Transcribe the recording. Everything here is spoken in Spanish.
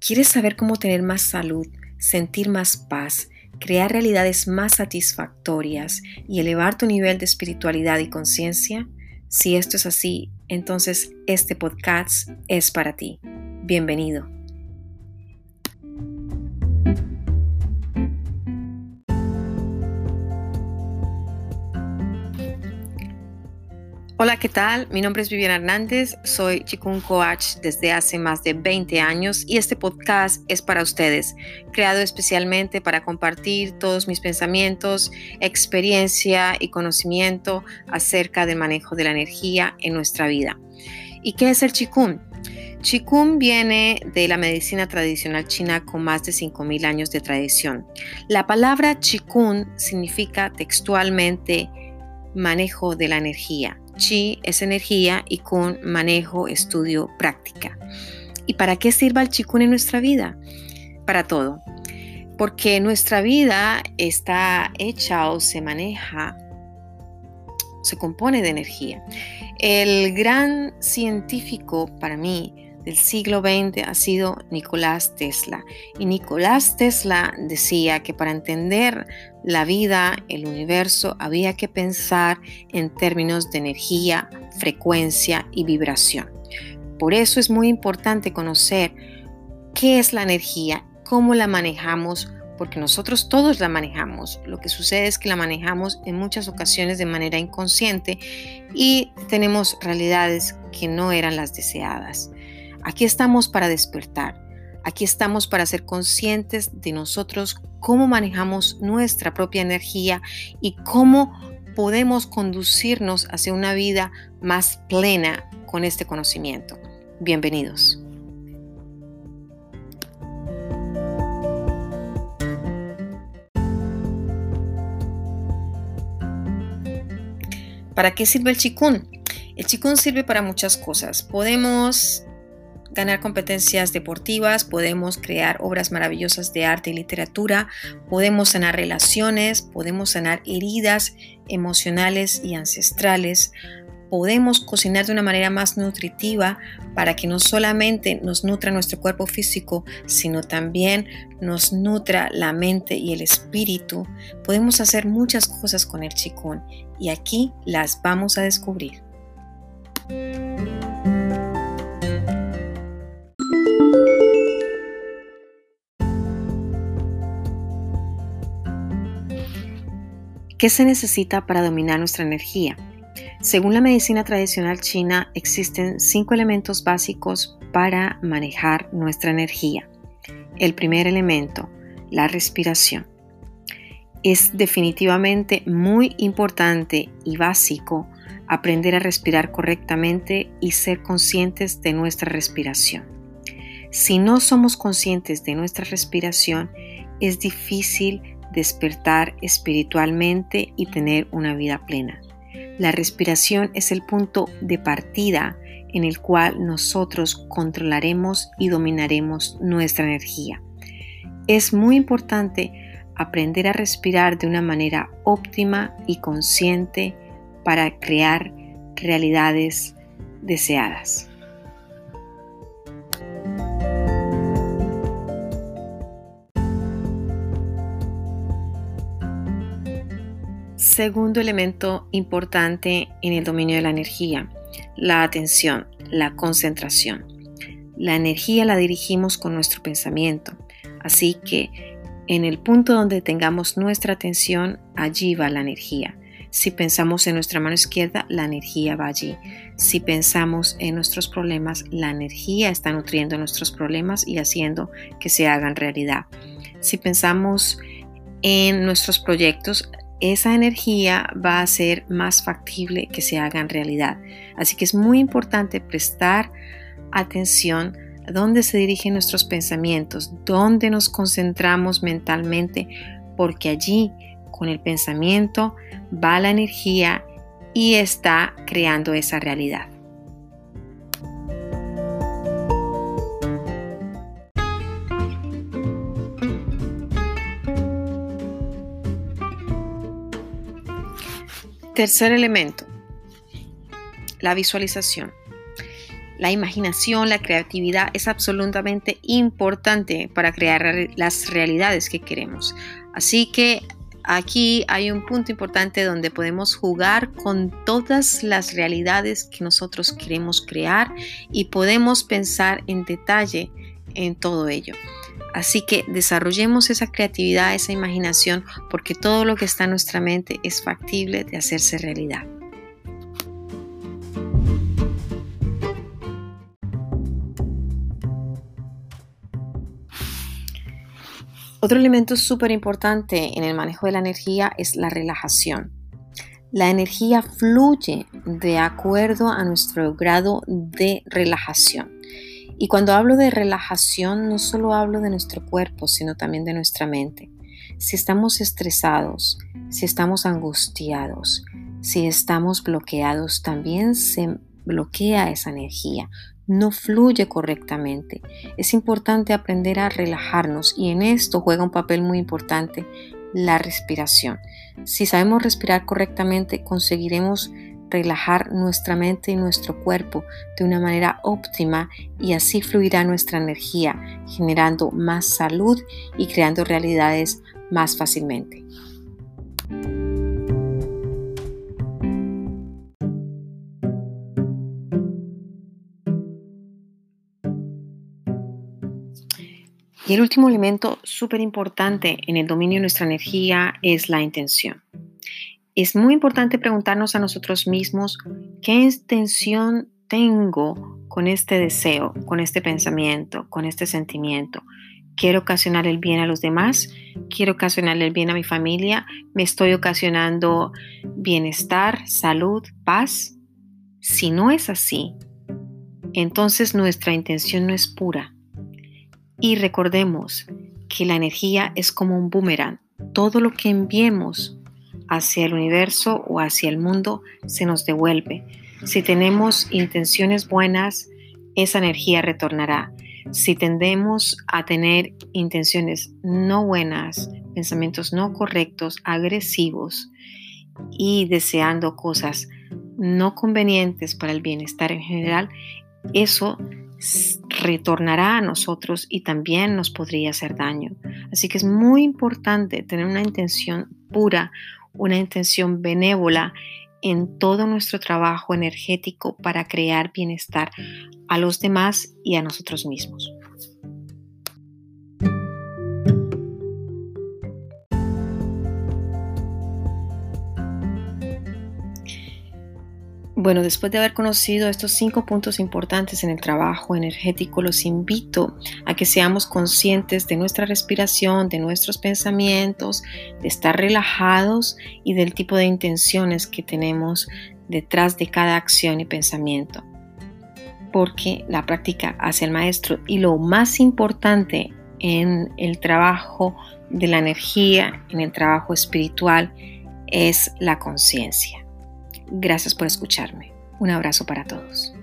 ¿Quieres saber cómo tener más salud, sentir más paz, crear realidades más satisfactorias y elevar tu nivel de espiritualidad y conciencia? Si esto es así, entonces este podcast es para ti. Bienvenido. Hola, ¿qué tal? Mi nombre es Viviana Hernández, soy Chikun Coach desde hace más de 20 años y este podcast es para ustedes, creado especialmente para compartir todos mis pensamientos, experiencia y conocimiento acerca del manejo de la energía en nuestra vida. ¿Y qué es el Chikun? Chikun viene de la medicina tradicional china con más de 5.000 años de tradición. La palabra Chikun significa textualmente manejo de la energía. Chi es energía y Kun manejo, estudio, práctica. ¿Y para qué sirva el Chikun en nuestra vida? Para todo. Porque nuestra vida está hecha o se maneja, se compone de energía. El gran científico para mí del siglo XX ha sido Nicolás Tesla. Y Nicolás Tesla decía que para entender la vida, el universo, había que pensar en términos de energía, frecuencia y vibración. Por eso es muy importante conocer qué es la energía, cómo la manejamos, porque nosotros todos la manejamos. Lo que sucede es que la manejamos en muchas ocasiones de manera inconsciente y tenemos realidades que no eran las deseadas. Aquí estamos para despertar. Aquí estamos para ser conscientes de nosotros, cómo manejamos nuestra propia energía y cómo podemos conducirnos hacia una vida más plena con este conocimiento. Bienvenidos. ¿Para qué sirve el chikun? El chikun sirve para muchas cosas. Podemos ganar competencias deportivas, podemos crear obras maravillosas de arte y literatura, podemos sanar relaciones, podemos sanar heridas emocionales y ancestrales, podemos cocinar de una manera más nutritiva para que no solamente nos nutra nuestro cuerpo físico, sino también nos nutra la mente y el espíritu. Podemos hacer muchas cosas con el chikun y aquí las vamos a descubrir. ¿Qué se necesita para dominar nuestra energía? Según la medicina tradicional china, existen cinco elementos básicos para manejar nuestra energía. El primer elemento, la respiración. Es definitivamente muy importante y básico aprender a respirar correctamente y ser conscientes de nuestra respiración. Si no somos conscientes de nuestra respiración, es difícil despertar espiritualmente y tener una vida plena. La respiración es el punto de partida en el cual nosotros controlaremos y dominaremos nuestra energía. Es muy importante aprender a respirar de una manera óptima y consciente para crear realidades deseadas. Segundo elemento importante en el dominio de la energía, la atención, la concentración. La energía la dirigimos con nuestro pensamiento, así que en el punto donde tengamos nuestra atención, allí va la energía. Si pensamos en nuestra mano izquierda, la energía va allí. Si pensamos en nuestros problemas, la energía está nutriendo nuestros problemas y haciendo que se hagan realidad. Si pensamos en nuestros proyectos, esa energía va a ser más factible que se hagan realidad. Así que es muy importante prestar atención a dónde se dirigen nuestros pensamientos, dónde nos concentramos mentalmente, porque allí con el pensamiento va la energía y está creando esa realidad. Tercer elemento, la visualización. La imaginación, la creatividad es absolutamente importante para crear las realidades que queremos. Así que aquí hay un punto importante donde podemos jugar con todas las realidades que nosotros queremos crear y podemos pensar en detalle en todo ello. Así que desarrollemos esa creatividad, esa imaginación, porque todo lo que está en nuestra mente es factible de hacerse realidad. Otro elemento súper importante en el manejo de la energía es la relajación. La energía fluye de acuerdo a nuestro grado de relajación. Y cuando hablo de relajación, no solo hablo de nuestro cuerpo, sino también de nuestra mente. Si estamos estresados, si estamos angustiados, si estamos bloqueados, también se bloquea esa energía, no fluye correctamente. Es importante aprender a relajarnos y en esto juega un papel muy importante la respiración. Si sabemos respirar correctamente, conseguiremos relajar nuestra mente y nuestro cuerpo de una manera óptima y así fluirá nuestra energía, generando más salud y creando realidades más fácilmente. Y el último elemento súper importante en el dominio de nuestra energía es la intención es muy importante preguntarnos a nosotros mismos qué intención tengo con este deseo, con este pensamiento, con este sentimiento. ¿Quiero ocasionar el bien a los demás? ¿Quiero ocasionar el bien a mi familia? ¿Me estoy ocasionando bienestar, salud, paz? Si no es así, entonces nuestra intención no es pura. Y recordemos que la energía es como un boomerang. Todo lo que enviemos hacia el universo o hacia el mundo se nos devuelve. Si tenemos intenciones buenas, esa energía retornará. Si tendemos a tener intenciones no buenas, pensamientos no correctos, agresivos y deseando cosas no convenientes para el bienestar en general, eso retornará a nosotros y también nos podría hacer daño. Así que es muy importante tener una intención pura, una intención benévola en todo nuestro trabajo energético para crear bienestar a los demás y a nosotros mismos. Bueno, después de haber conocido estos cinco puntos importantes en el trabajo energético, los invito a que seamos conscientes de nuestra respiración, de nuestros pensamientos, de estar relajados y del tipo de intenciones que tenemos detrás de cada acción y pensamiento. Porque la práctica hace el maestro y lo más importante en el trabajo de la energía, en el trabajo espiritual, es la conciencia. Gracias por escucharme. Un abrazo para todos.